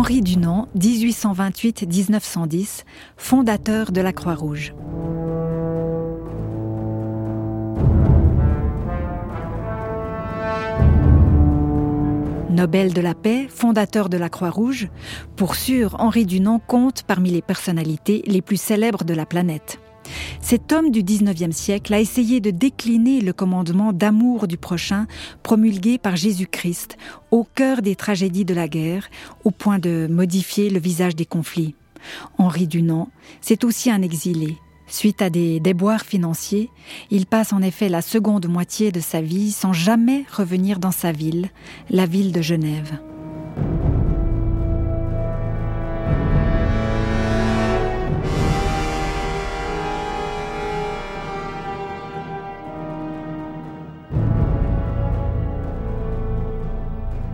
Henri Dunant, 1828-1910, fondateur de la Croix-Rouge. Nobel de la paix, fondateur de la Croix-Rouge, pour sûr, Henri Dunant compte parmi les personnalités les plus célèbres de la planète. Cet homme du XIXe siècle a essayé de décliner le commandement d'amour du prochain promulgué par Jésus-Christ au cœur des tragédies de la guerre, au point de modifier le visage des conflits. Henri Dunant, c'est aussi un exilé. Suite à des déboires financiers, il passe en effet la seconde moitié de sa vie sans jamais revenir dans sa ville, la ville de Genève.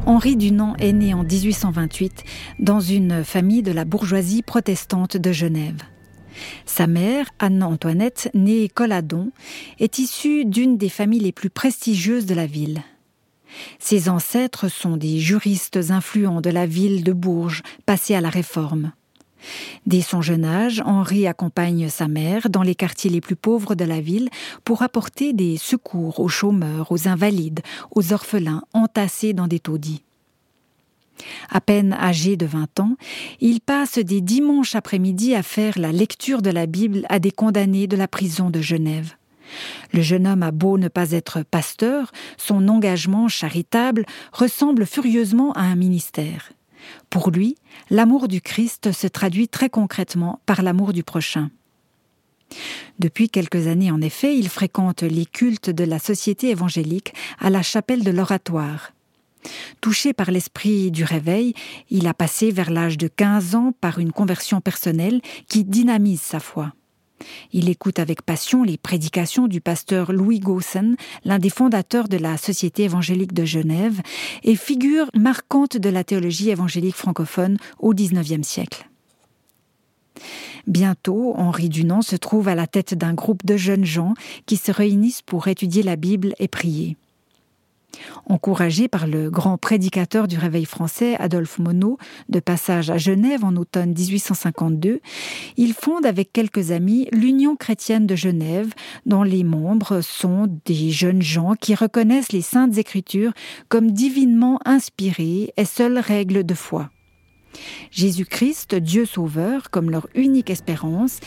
Henri Dunant est né en 1828 dans une famille de la bourgeoisie protestante de Genève. Sa mère, Anne-Antoinette, née Colladon, est issue d'une des familles les plus prestigieuses de la ville. Ses ancêtres sont des juristes influents de la ville de Bourges, passés à la Réforme. Dès son jeune âge, Henri accompagne sa mère dans les quartiers les plus pauvres de la ville pour apporter des secours aux chômeurs, aux invalides, aux orphelins entassés dans des taudis. À peine âgé de 20 ans, il passe des dimanches après-midi à faire la lecture de la Bible à des condamnés de la prison de Genève. Le jeune homme a beau ne pas être pasteur, son engagement charitable ressemble furieusement à un ministère. Pour lui, l'amour du Christ se traduit très concrètement par l'amour du prochain. Depuis quelques années, en effet, il fréquente les cultes de la société évangélique à la chapelle de l'Oratoire. Touché par l'esprit du réveil, il a passé vers l'âge de 15 ans par une conversion personnelle qui dynamise sa foi. Il écoute avec passion les prédications du pasteur Louis Gaussen, l'un des fondateurs de la Société évangélique de Genève, et figure marquante de la théologie évangélique francophone au XIXe siècle. Bientôt, Henri Dunant se trouve à la tête d'un groupe de jeunes gens qui se réunissent pour étudier la Bible et prier. Encouragé par le grand prédicateur du réveil français, Adolphe Monod, de passage à Genève en automne 1852, il fonde avec quelques amis l'Union chrétienne de Genève, dont les membres sont des jeunes gens qui reconnaissent les saintes écritures comme divinement inspirées et seules règles de foi. Jésus-Christ, Dieu Sauveur, comme leur unique espérance,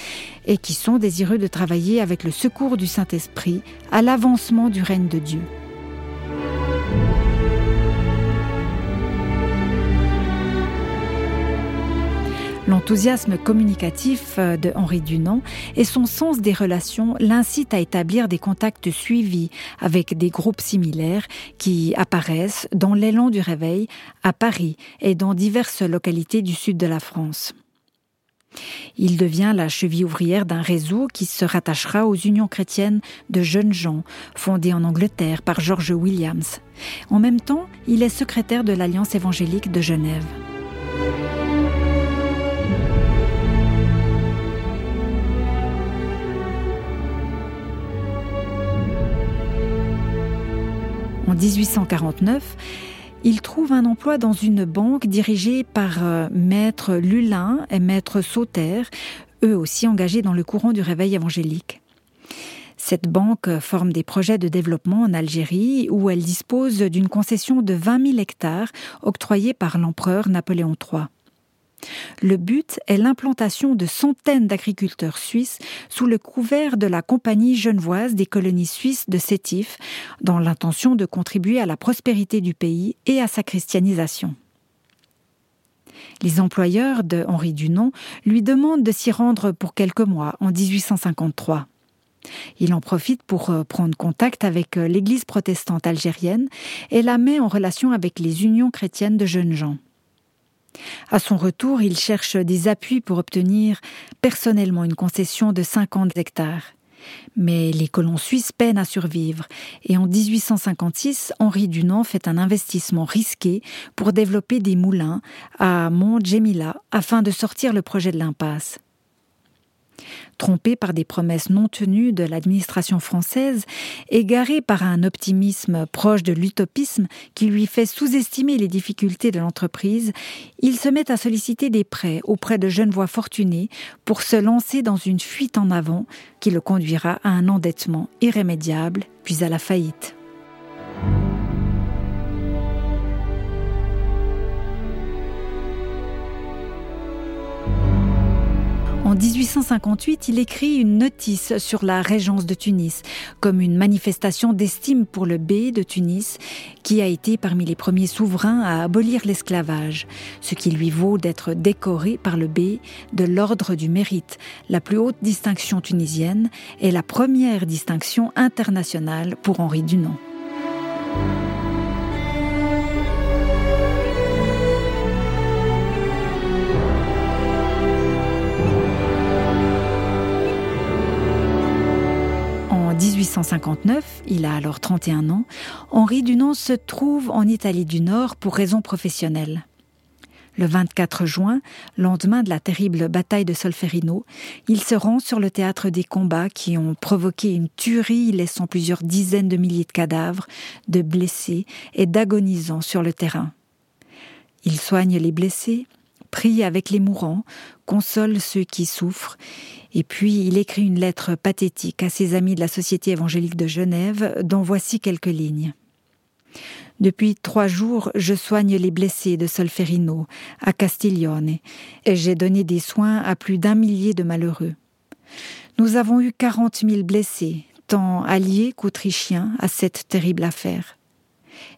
et qui sont désireux de travailler avec le secours du Saint-Esprit à l'avancement du règne de Dieu. L'enthousiasme communicatif euh, de Henri Dunant et son sens des relations l'incitent à établir des contacts suivis avec des groupes similaires qui apparaissent dans l'élan du réveil à Paris et dans diverses localités du sud de la France. Il devient la cheville ouvrière d'un réseau qui se rattachera aux unions chrétiennes de jeunes gens, fondées en Angleterre par George Williams. En même temps, il est secrétaire de l'Alliance évangélique de Genève. En 1849, il trouve un emploi dans une banque dirigée par euh, maître Lulin et maître Sauter, eux aussi engagés dans le courant du réveil évangélique. Cette banque forme des projets de développement en Algérie où elle dispose d'une concession de 20 000 hectares octroyée par l'empereur Napoléon III. Le but est l'implantation de centaines d'agriculteurs suisses sous le couvert de la Compagnie genevoise des colonies suisses de Sétif, dans l'intention de contribuer à la prospérité du pays et à sa christianisation. Les employeurs de Henri Dunant lui demandent de s'y rendre pour quelques mois en 1853. Il en profite pour euh, prendre contact avec euh, l'Église protestante algérienne et la met en relation avec les unions chrétiennes de jeunes gens. À son retour, il cherche des appuis pour obtenir personnellement une concession de 50 hectares. Mais les colons suisses peinent à survivre et en 1856, Henri Dunant fait un investissement risqué pour développer des moulins à Mont Djemila afin de sortir le projet de l'impasse. Trompé par des promesses non tenues de l'administration française, égaré par un optimisme proche de l'utopisme qui lui fait sous-estimer les difficultés de l'entreprise, il se met à solliciter des prêts auprès de jeunes voix fortunées pour se lancer dans une fuite en avant qui le conduira à un endettement irrémédiable puis à la faillite. 1858, il écrit une notice sur la régence de Tunis, comme une manifestation d'estime pour le bey de Tunis, qui a été parmi les premiers souverains à abolir l'esclavage, ce qui lui vaut d'être décoré par le bey de l'ordre du mérite, la plus haute distinction tunisienne et la première distinction internationale pour Henri Dunant. 1859, il a alors 31 ans, Henri Dunant se trouve en Italie du Nord pour raisons professionnelles. Le 24 juin, lendemain de la terrible bataille de Solferino, il se rend sur le théâtre des combats qui ont provoqué une tuerie laissant plusieurs dizaines de milliers de cadavres, de blessés et d'agonisants sur le terrain. Il soigne les blessés, prie avec les mourants, console ceux qui souffrent, et puis il écrit une lettre pathétique à ses amis de la Société évangélique de Genève, dont voici quelques lignes. Depuis trois jours, je soigne les blessés de Solferino, à Castiglione, et j'ai donné des soins à plus d'un millier de malheureux. Nous avons eu quarante mille blessés, tant alliés qu'autrichiens, à cette terrible affaire.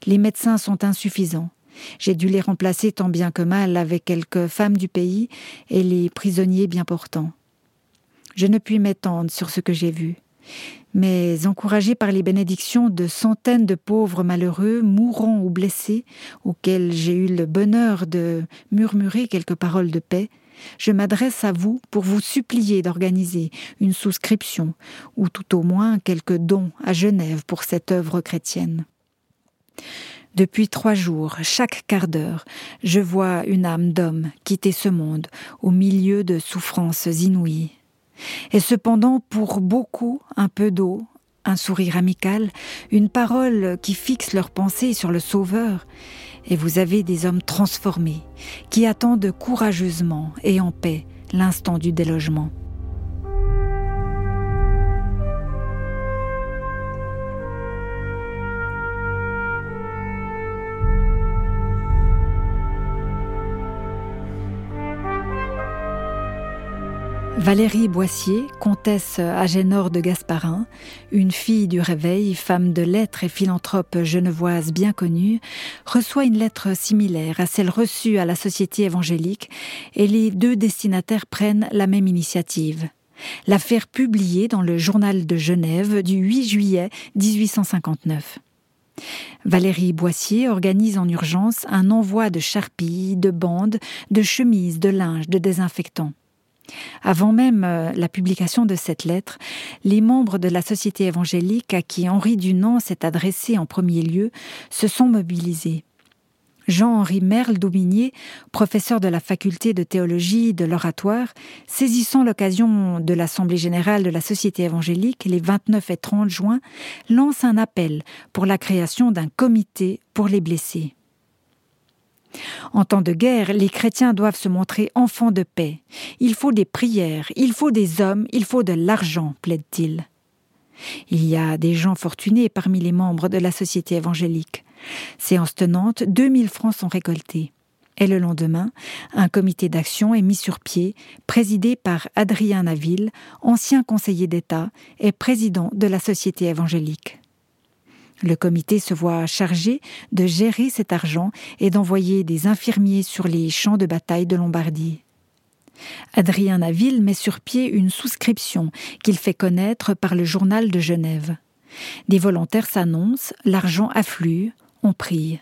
Les médecins sont insuffisants. J'ai dû les remplacer tant bien que mal avec quelques femmes du pays et les prisonniers bien portants. Je ne puis m'étendre sur ce que j'ai vu. Mais encouragé par les bénédictions de centaines de pauvres malheureux, mourants ou blessés, auxquels j'ai eu le bonheur de murmurer quelques paroles de paix, je m'adresse à vous pour vous supplier d'organiser une souscription, ou tout au moins quelques dons à Genève pour cette œuvre chrétienne. Depuis trois jours, chaque quart d'heure, je vois une âme d'homme quitter ce monde au milieu de souffrances inouïes. Et cependant, pour beaucoup, un peu d'eau, un sourire amical, une parole qui fixe leurs pensées sur le Sauveur, et vous avez des hommes transformés, qui attendent courageusement et en paix l'instant du délogement. Valérie Boissier, comtesse Agénor de Gasparin, une fille du réveil, femme de lettres et philanthrope genevoise bien connue, reçoit une lettre similaire à celle reçue à la Société évangélique et les deux destinataires prennent la même initiative. L'affaire publiée dans le journal de Genève du 8 juillet 1859. Valérie Boissier organise en urgence un envoi de charpilles, de bandes, de chemises, de linge, de désinfectants. Avant même euh, la publication de cette lettre, les membres de la Société évangélique à qui Henri Dunant s'est adressé en premier lieu se sont mobilisés. Jean-Henri Merle Daubigné, professeur de la faculté de théologie de l'oratoire, saisissant l'occasion de l'Assemblée générale de la Société évangélique les 29 et 30 juin, lance un appel pour la création d'un comité pour les blessés. En temps de guerre, les chrétiens doivent se montrer enfants de paix. Il faut des prières, il faut des hommes, il faut de l'argent, plaide-t-il. Il y a des gens fortunés parmi les membres de la société évangélique. Séance tenante, 2000 francs sont récoltés. Et le lendemain, un comité d'action est mis sur pied, présidé par Adrien Naville, ancien conseiller d'État et président de la Société évangélique. Le comité se voit chargé de gérer cet argent et d'envoyer des infirmiers sur les champs de bataille de Lombardie. Adrien Naville met sur pied une souscription qu'il fait connaître par le journal de Genève. Des volontaires s'annoncent, l'argent afflue, on prie.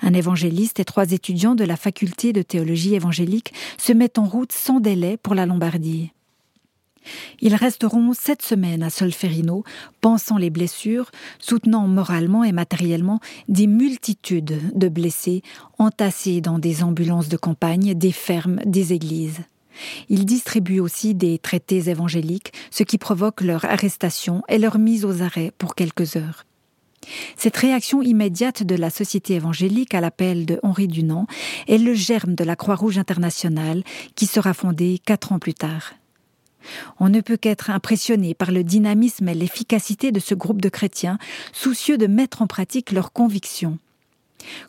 Un évangéliste et trois étudiants de la faculté de théologie évangélique se mettent en route sans délai pour la Lombardie. Ils resteront sept semaines à Solferino, pensant les blessures, soutenant moralement et matériellement des multitudes de blessés entassés dans des ambulances de campagne, des fermes, des églises. Il distribue aussi des traités évangéliques, ce qui provoque leur arrestation et leur mise aux arrêts pour quelques heures. Cette réaction immédiate de la société évangélique à l'appel de Henri Dunant est le germe de la Croix-Rouge internationale qui sera fondée quatre ans plus tard. On ne peut qu'être impressionné par le dynamisme et l'efficacité de ce groupe de chrétiens soucieux de mettre en pratique leurs convictions.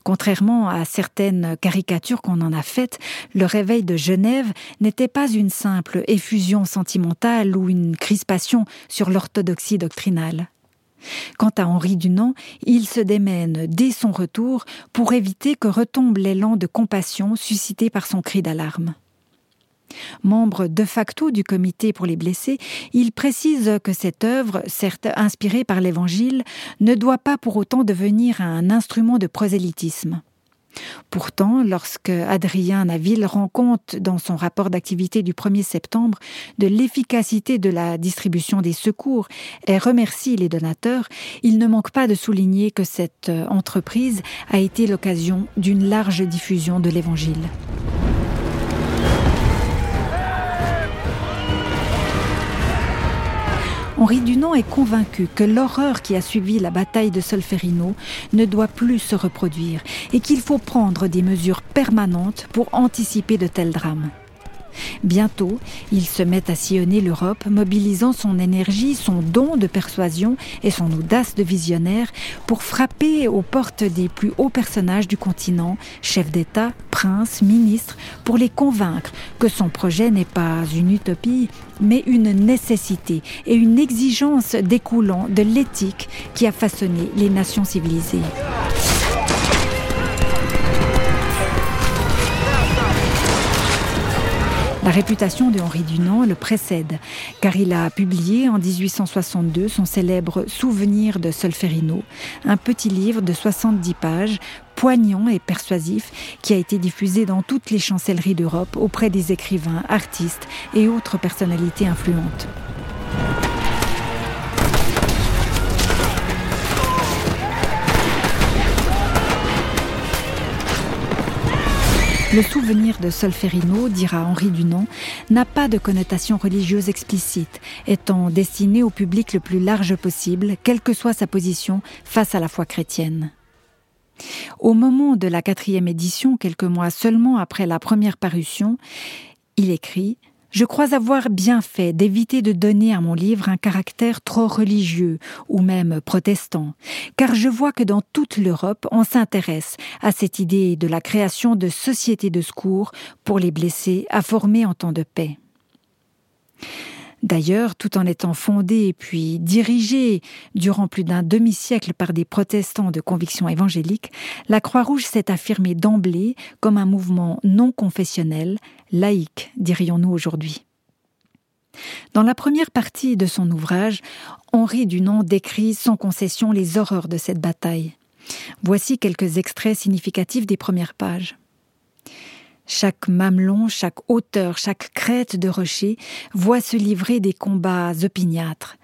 Contrairement à certaines caricatures qu'on en a faites, le réveil de Genève n'était pas une simple effusion sentimentale ou une crispation sur l'orthodoxie doctrinale. Quant à Henri Dunant, il se démène dès son retour pour éviter que retombe l'élan de compassion suscité par son cri d'alarme. Membre de facto du comité pour les blessés, il précise que cette œuvre, certes inspirée par l'Évangile, ne doit pas pour autant devenir un instrument de prosélytisme. Pourtant, lorsque Adrien Naville rend compte dans son rapport d'activité du 1er septembre de l'efficacité de la distribution des secours et remercie les donateurs, il ne manque pas de souligner que cette entreprise a été l'occasion d'une large diffusion de l'Évangile. Henri Dunant est convaincu que l'horreur qui a suivi la bataille de Solferino ne doit plus se reproduire et qu'il faut prendre des mesures permanentes pour anticiper de tels drames. Bientôt, il se met à sillonner l'Europe, mobilisant son énergie, son don de persuasion et son audace de visionnaire pour frapper aux portes des plus hauts personnages du continent, chefs d'État, princes, ministres, pour les convaincre que son projet n'est pas une utopie, mais une nécessité et une exigence découlant de l'éthique qui a façonné les nations civilisées. La réputation de Henri Dunant le précède, car il a publié en 1862 son célèbre Souvenir de Solferino, un petit livre de 70 pages, poignant et persuasif, qui a été diffusé dans toutes les chancelleries d'Europe auprès des écrivains, artistes et autres personnalités influentes. Le souvenir de Solferino, dira Henri Dunant, n'a pas de connotation religieuse explicite, étant destiné au public le plus large possible, quelle que soit sa position face à la foi chrétienne. Au moment de la quatrième édition, quelques mois seulement après la première parution, il écrit je crois avoir bien fait d'éviter de donner à mon livre un caractère trop religieux ou même protestant, car je vois que dans toute l'Europe on s'intéresse à cette idée de la création de sociétés de secours pour les blessés à former en temps de paix. D'ailleurs, tout en étant fondée puis dirigée durant plus d'un demi-siècle par des protestants de conviction évangélique, la Croix-Rouge s'est affirmée d'emblée comme un mouvement non confessionnel, laïque, dirions-nous aujourd'hui. Dans la première partie de son ouvrage, Henri Dunant décrit sans concession les horreurs de cette bataille. Voici quelques extraits significatifs des premières pages. Chaque mamelon, chaque hauteur, chaque crête de rocher voit se livrer des combats opiniâtres.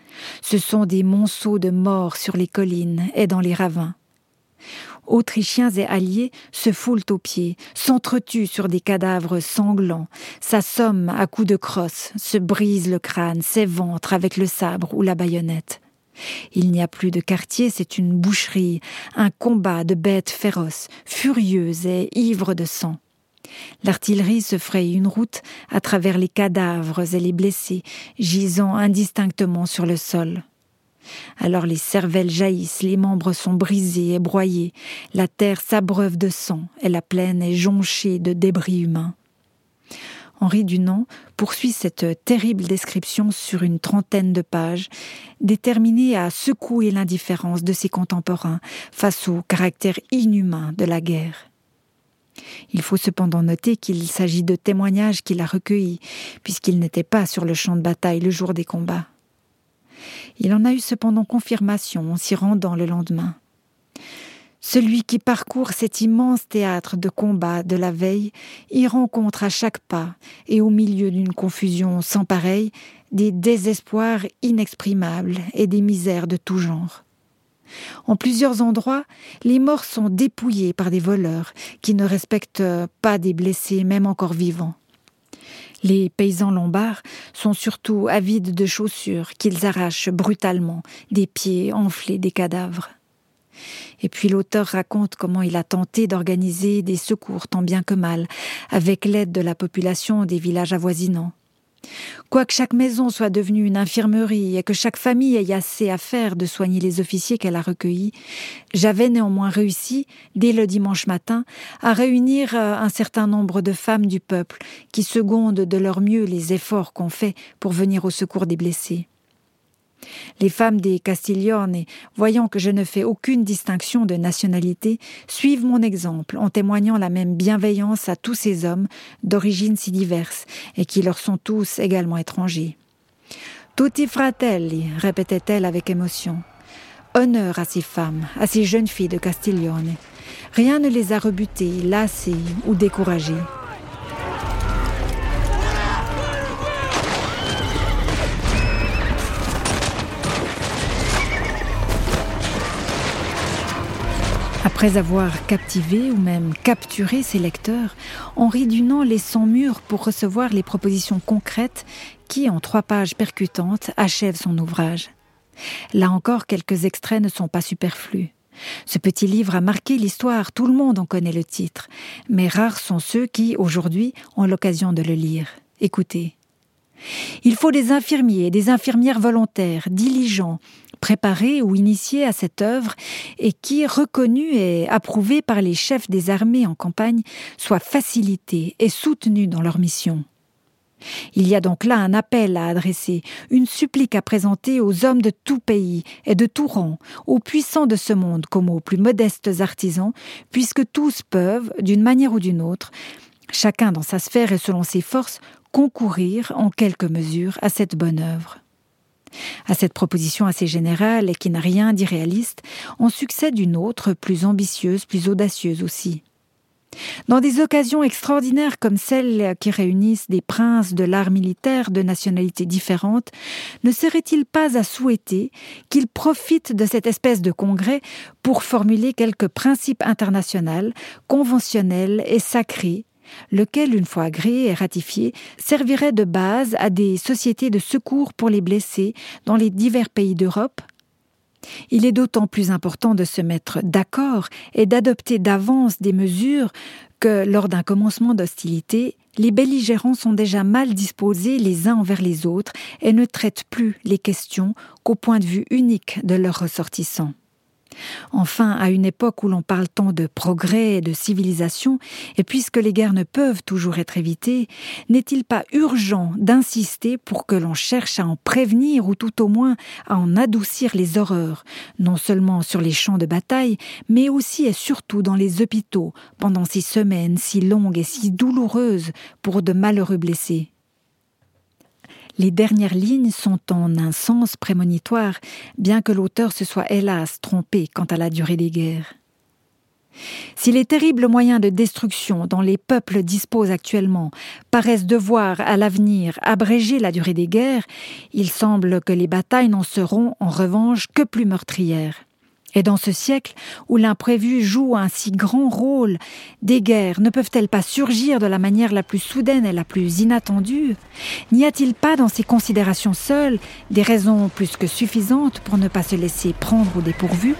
Ce sont des monceaux de morts sur les collines et dans les ravins. Autrichiens et alliés se foulent aux pieds, s'entretuent sur des cadavres sanglants, s'assomment à coups de crosse, se brisent le crâne, s'éventrent avec le sabre ou la baïonnette. Il n'y a plus de quartier, c'est une boucherie, un combat de bêtes féroces, furieuses et ivres de sang. L'artillerie se fraye une route à travers les cadavres et les blessés, gisant indistinctement sur le sol. Alors les cervelles jaillissent, les membres sont brisés et broyés, la terre s'abreuve de sang et la plaine est jonchée de débris humains. Henri Dunant poursuit cette terrible description sur une trentaine de pages, déterminé à secouer l'indifférence de ses contemporains face au caractère inhumain de la guerre. Il faut cependant noter qu'il s'agit de témoignages qu'il a recueillis, puisqu'il n'était pas sur le champ de bataille le jour des combats. Il en a eu cependant confirmation en s'y rendant le lendemain. Celui qui parcourt cet immense théâtre de combat de la veille y rencontre à chaque pas, et au milieu d'une confusion sans pareille, des désespoirs inexprimables et des misères de tout genre. En plusieurs endroits, les morts sont dépouillés par des voleurs qui ne respectent pas des blessés même encore vivants. Les paysans lombards sont surtout avides de chaussures qu'ils arrachent brutalement des pieds enflés des cadavres. Et puis l'auteur raconte comment il a tenté d'organiser des secours tant bien que mal, avec l'aide de la population des villages avoisinants. Quoique chaque maison soit devenue une infirmerie et que chaque famille ait assez à faire de soigner les officiers qu'elle a recueillis, j'avais néanmoins réussi, dès le dimanche matin, à réunir euh, un certain nombre de femmes du peuple qui secondent de leur mieux les efforts qu'on fait pour venir au secours des blessés. Les femmes des Castiglione, voyant que je ne fais aucune distinction de nationalité, suivent mon exemple en témoignant la même bienveillance à tous ces hommes d'origines si diverses et qui leur sont tous également étrangers. Tutti fratelli, répétait-elle avec émotion. Honneur à ces femmes, à ces jeunes filles de Castiglione. Rien ne les a rebutées, lassées ou découragées. Après avoir captivé ou même capturé ses lecteurs, Henri Dunant les sans mur pour recevoir les propositions concrètes qui, en trois pages percutantes, achèvent son ouvrage. Là encore, quelques extraits ne sont pas superflus. Ce petit livre a marqué l'histoire, tout le monde en connaît le titre, mais rares sont ceux qui, aujourd'hui, ont l'occasion de le lire. Écoutez. Il faut des infirmiers des infirmières volontaires, diligents, préparés ou initiés à cette œuvre et qui, reconnus et approuvés par les chefs des armées en campagne, soient facilités et soutenus dans leur mission. Il y a donc là un appel à adresser, une supplique à présenter aux hommes de tout pays et de tout rang, aux puissants de ce monde comme aux plus modestes artisans, puisque tous peuvent, d'une manière ou d'une autre, chacun dans sa sphère et selon ses forces, concourir en quelque mesure à cette bonne œuvre. À cette proposition assez générale et qui n'a rien d'irréaliste, on succède une autre, plus ambitieuse, plus audacieuse aussi. Dans des occasions extraordinaires comme celles qui réunissent des princes de l'art militaire de nationalités différentes, ne serait-il pas à souhaiter qu'ils profitent de cette espèce de congrès pour formuler quelques principes internationaux, conventionnels et sacrés lequel, une fois agréé et ratifié, servirait de base à des sociétés de secours pour les blessés dans les divers pays d'Europe il est d'autant plus important de se mettre d'accord et d'adopter d'avance des mesures que, lors d'un commencement d'hostilité, les belligérants sont déjà mal disposés les uns envers les autres et ne traitent plus les questions qu'au point de vue unique de leurs ressortissants. Enfin, à une époque où l'on parle tant de progrès et de civilisation, et puisque les guerres ne peuvent toujours être évitées, n'est-il pas urgent d'insister pour que l'on cherche à en prévenir ou tout au moins à en adoucir les horreurs, non seulement sur les champs de bataille, mais aussi et surtout dans les hôpitaux, pendant ces semaines si longues et si douloureuses pour de malheureux blessés? Les dernières lignes sont en un sens prémonitoire, bien que l'auteur se soit hélas trompé quant à la durée des guerres. Si les terribles moyens de destruction dont les peuples disposent actuellement paraissent devoir à l'avenir abréger la durée des guerres, il semble que les batailles n'en seront en revanche que plus meurtrières. Et dans ce siècle où l'imprévu joue un si grand rôle, des guerres ne peuvent-elles pas surgir de la manière la plus soudaine et la plus inattendue? N'y a-t-il pas dans ces considérations seules des raisons plus que suffisantes pour ne pas se laisser prendre au dépourvu?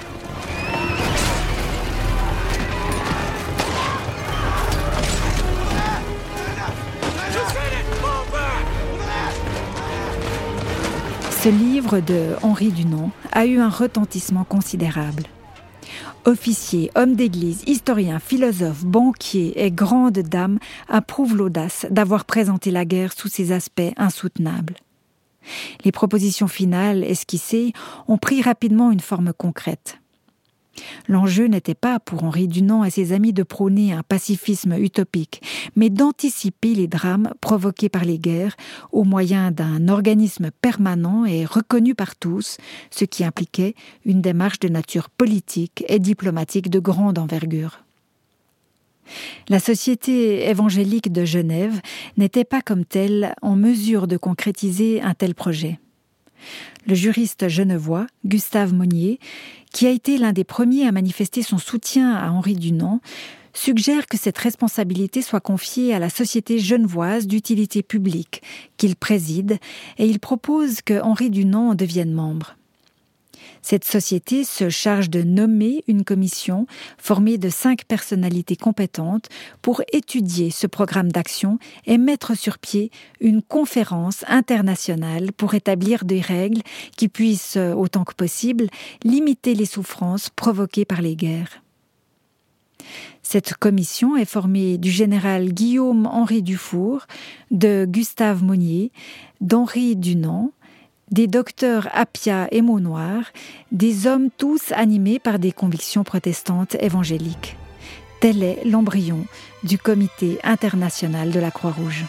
Ce livre de Henri Dunant a eu un retentissement considérable. Officiers, hommes d'église, historiens, philosophes, banquiers et grandes dames approuvent l'audace d'avoir présenté la guerre sous ses aspects insoutenables. Les propositions finales esquissées ont pris rapidement une forme concrète. L'enjeu n'était pas pour Henri Dunant et ses amis de prôner un pacifisme utopique, mais d'anticiper les drames provoqués par les guerres au moyen d'un organisme permanent et reconnu par tous, ce qui impliquait une démarche de nature politique et diplomatique de grande envergure. La Société évangélique de Genève n'était pas comme telle en mesure de concrétiser un tel projet. Le juriste genevois, Gustave Monnier, qui a été l'un des premiers à manifester son soutien à Henri Dunant, suggère que cette responsabilité soit confiée à la Société genevoise d'utilité publique qu'il préside et il propose que Henri Dunant devienne membre. Cette société se charge de nommer une commission formée de cinq personnalités compétentes pour étudier ce programme d'action et mettre sur pied une conférence internationale pour établir des règles qui puissent, autant que possible, limiter les souffrances provoquées par les guerres. Cette commission est formée du général Guillaume-Henri Dufour, de Gustave Monnier, d'Henri Dunant, des docteurs Appia et Maunoir, des hommes tous animés par des convictions protestantes évangéliques. Tel est l'embryon du Comité international de la Croix-Rouge.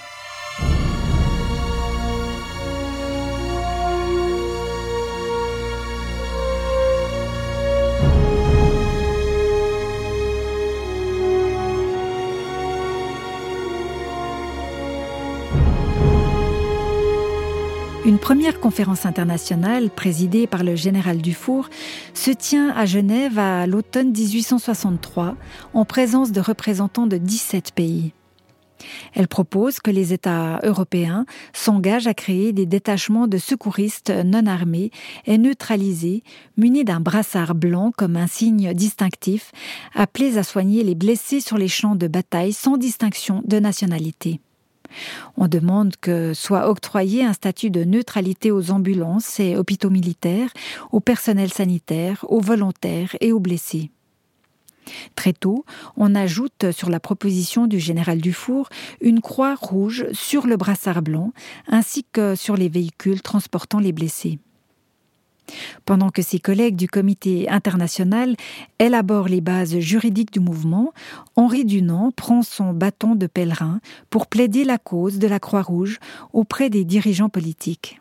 Première conférence internationale, présidée par le général Dufour, se tient à Genève à l'automne 1863, en présence de représentants de 17 pays. Elle propose que les États européens s'engagent à créer des détachements de secouristes non armés et neutralisés, munis d'un brassard blanc comme un signe distinctif, appelés à soigner les blessés sur les champs de bataille sans distinction de nationalité. On demande que soit octroyé un statut de neutralité aux ambulances et hôpitaux militaires, au personnel sanitaire, aux volontaires et aux blessés. Très tôt, on ajoute sur la proposition du général Dufour une croix rouge sur le brassard blanc ainsi que sur les véhicules transportant les blessés. Pendant que ses collègues du comité international élaborent les bases juridiques du mouvement, Henri Dunant prend son bâton de pèlerin pour plaider la cause de la Croix-Rouge auprès des dirigeants politiques.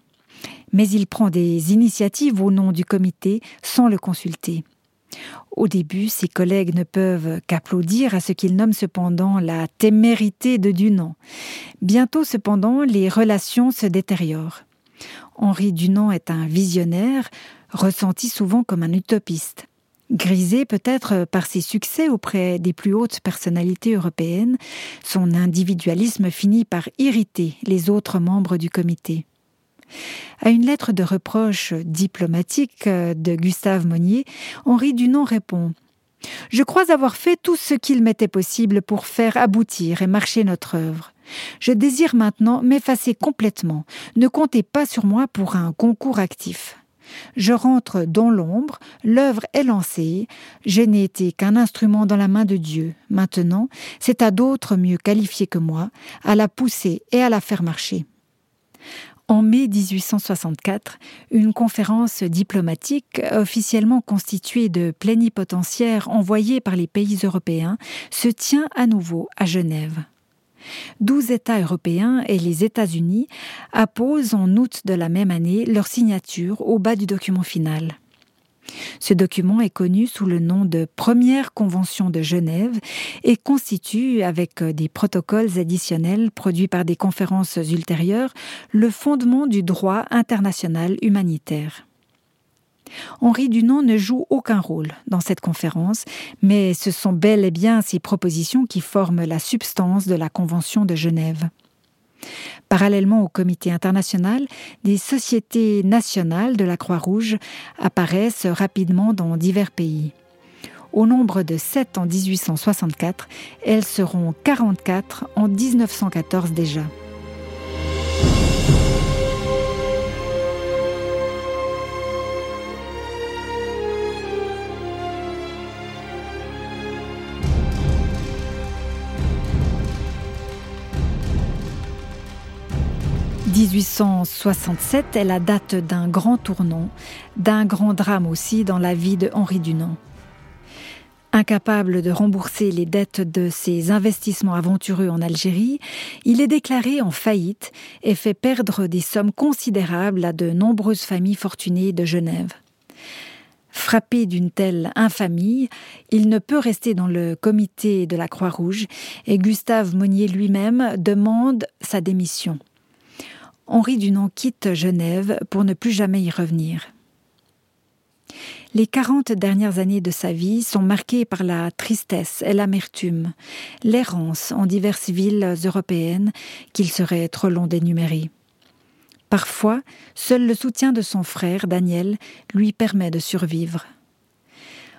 Mais il prend des initiatives au nom du comité sans le consulter. Au début, ses collègues ne peuvent qu'applaudir à ce qu'il nomme cependant la témérité de Dunant. Bientôt, cependant, les relations se détériorent. Henri Dunant est un visionnaire, ressenti souvent comme un utopiste. Grisé peut-être par ses succès auprès des plus hautes personnalités européennes, son individualisme finit par irriter les autres membres du comité. À une lettre de reproche diplomatique de Gustave Monnier, Henri Dunant répond Je crois avoir fait tout ce qu'il m'était possible pour faire aboutir et marcher notre œuvre. Je désire maintenant m'effacer complètement. Ne comptez pas sur moi pour un concours actif. Je rentre dans l'ombre, l'œuvre est lancée, je n'ai été qu'un instrument dans la main de Dieu. Maintenant, c'est à d'autres mieux qualifiés que moi, à la pousser et à la faire marcher. En mai 1864, une conférence diplomatique officiellement constituée de plénipotentiaires envoyés par les pays européens se tient à nouveau à Genève. Douze États européens et les États-Unis apposent en août de la même année leur signature au bas du document final. Ce document est connu sous le nom de Première Convention de Genève et constitue, avec des protocoles additionnels produits par des conférences ultérieures, le fondement du droit international humanitaire. Henri Dunant ne joue aucun rôle dans cette conférence, mais ce sont bel et bien ses propositions qui forment la substance de la Convention de Genève. Parallèlement au comité international, des sociétés nationales de la Croix-Rouge apparaissent rapidement dans divers pays. Au nombre de sept en 1864, elles seront 44 en 1914 déjà. 1867 est la date d'un grand tournant, d'un grand drame aussi dans la vie de Henri Dunant. Incapable de rembourser les dettes de ses investissements aventureux en Algérie, il est déclaré en faillite et fait perdre des sommes considérables à de nombreuses familles fortunées de Genève. Frappé d'une telle infamie, il ne peut rester dans le comité de la Croix-Rouge et Gustave Monnier lui-même demande sa démission. Henri Dunant quitte Genève pour ne plus jamais y revenir. Les 40 dernières années de sa vie sont marquées par la tristesse et l'amertume, l'errance en diverses villes européennes qu'il serait trop long d'énumérer. Parfois, seul le soutien de son frère, Daniel, lui permet de survivre.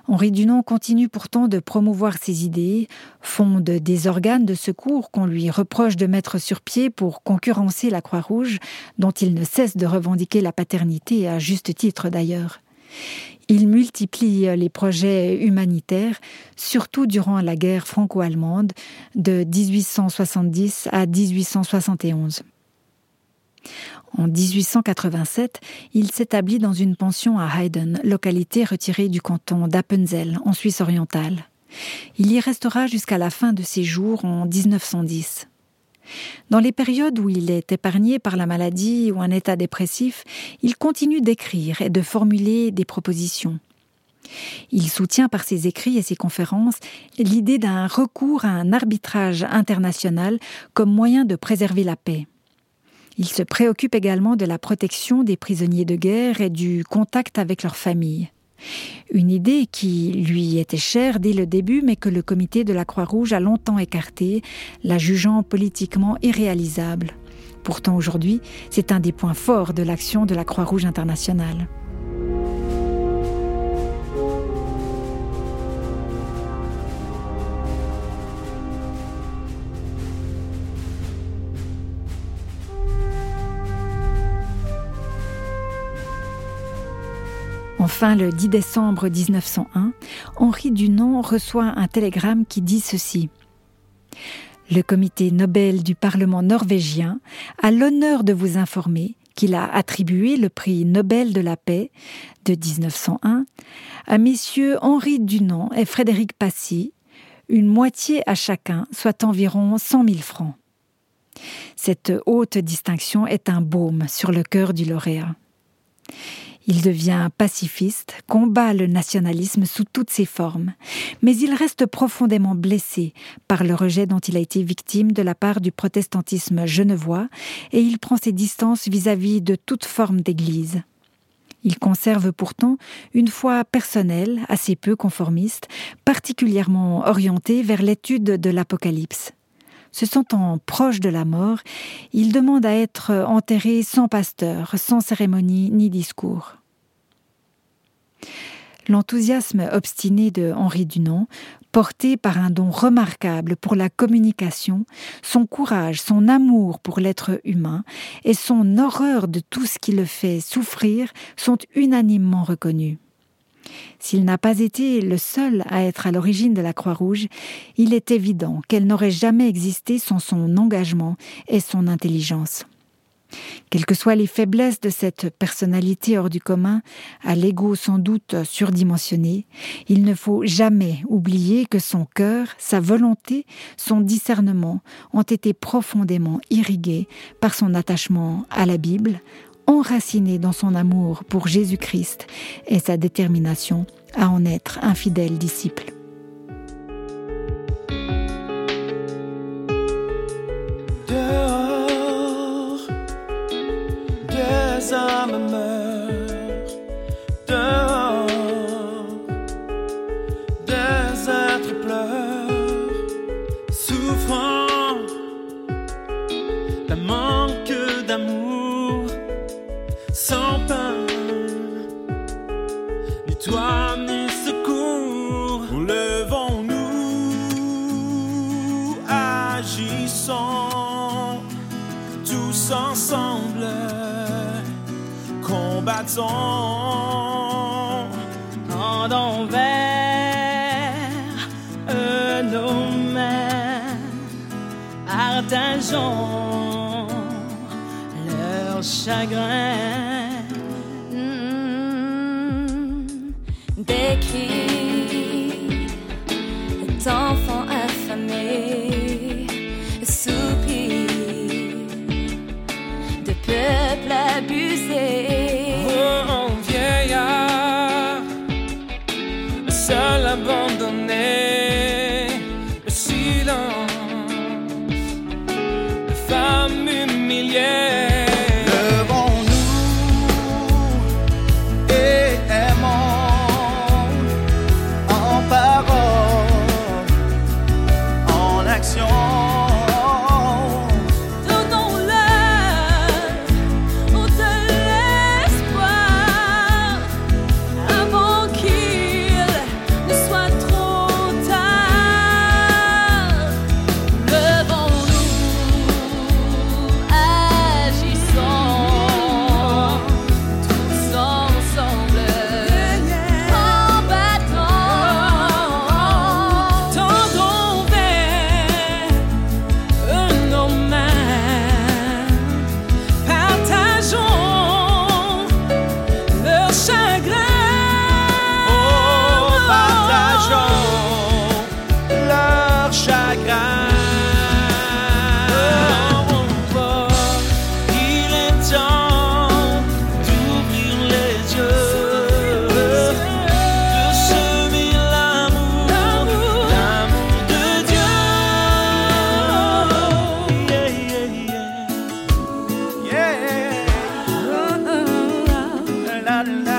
Henri Dunant continue pourtant de promouvoir ses idées, fonde des organes de secours qu'on lui reproche de mettre sur pied pour concurrencer la Croix-Rouge, dont il ne cesse de revendiquer la paternité, à juste titre d'ailleurs. Il multiplie les projets humanitaires, surtout durant la guerre franco-allemande de 1870 à 1871. En 1887, il s'établit dans une pension à Heiden, localité retirée du canton d'Appenzell, en Suisse orientale. Il y restera jusqu'à la fin de ses jours en 1910. Dans les périodes où il est épargné par la maladie ou un état dépressif, il continue d'écrire et de formuler des propositions. Il soutient par ses écrits et ses conférences l'idée d'un recours à un arbitrage international comme moyen de préserver la paix. Il se préoccupe également de la protection des prisonniers de guerre et du contact avec leurs familles. Une idée qui lui était chère dès le début, mais que le comité de la Croix-Rouge a longtemps écartée, la jugeant politiquement irréalisable. Pourtant aujourd'hui, c'est un des points forts de l'action de la Croix-Rouge internationale. Enfin, le 10 décembre 1901, Henri Dunant reçoit un télégramme qui dit ceci. Le comité Nobel du Parlement norvégien a l'honneur de vous informer qu'il a attribué le prix Nobel de la paix de 1901 à messieurs Henri Dunant et Frédéric Passy, une moitié à chacun, soit environ 100 000 francs. Cette haute distinction est un baume sur le cœur du lauréat. Il devient pacifiste, combat le nationalisme sous toutes ses formes, mais il reste profondément blessé par le rejet dont il a été victime de la part du protestantisme genevois et il prend ses distances vis-à-vis de toute forme d'Église. Il conserve pourtant une foi personnelle, assez peu conformiste, particulièrement orientée vers l'étude de l'Apocalypse. Se sentant proche de la mort, il demande à être enterré sans pasteur, sans cérémonie ni discours. L'enthousiasme obstiné de Henri Dunant, porté par un don remarquable pour la communication, son courage, son amour pour l'être humain et son horreur de tout ce qui le fait souffrir sont unanimement reconnus. S'il n'a pas été le seul à être à l'origine de la Croix-Rouge, il est évident qu'elle n'aurait jamais existé sans son engagement et son intelligence. Quelles que soient les faiblesses de cette personnalité hors du commun, à l'ego sans doute surdimensionné, il ne faut jamais oublier que son cœur, sa volonté, son discernement ont été profondément irrigués par son attachement à la Bible, enraciné dans son amour pour Jésus-Christ et sa détermination à en être un fidèle disciple. En envers nos mains, partageons leur chagrin. Mm. Des cris la la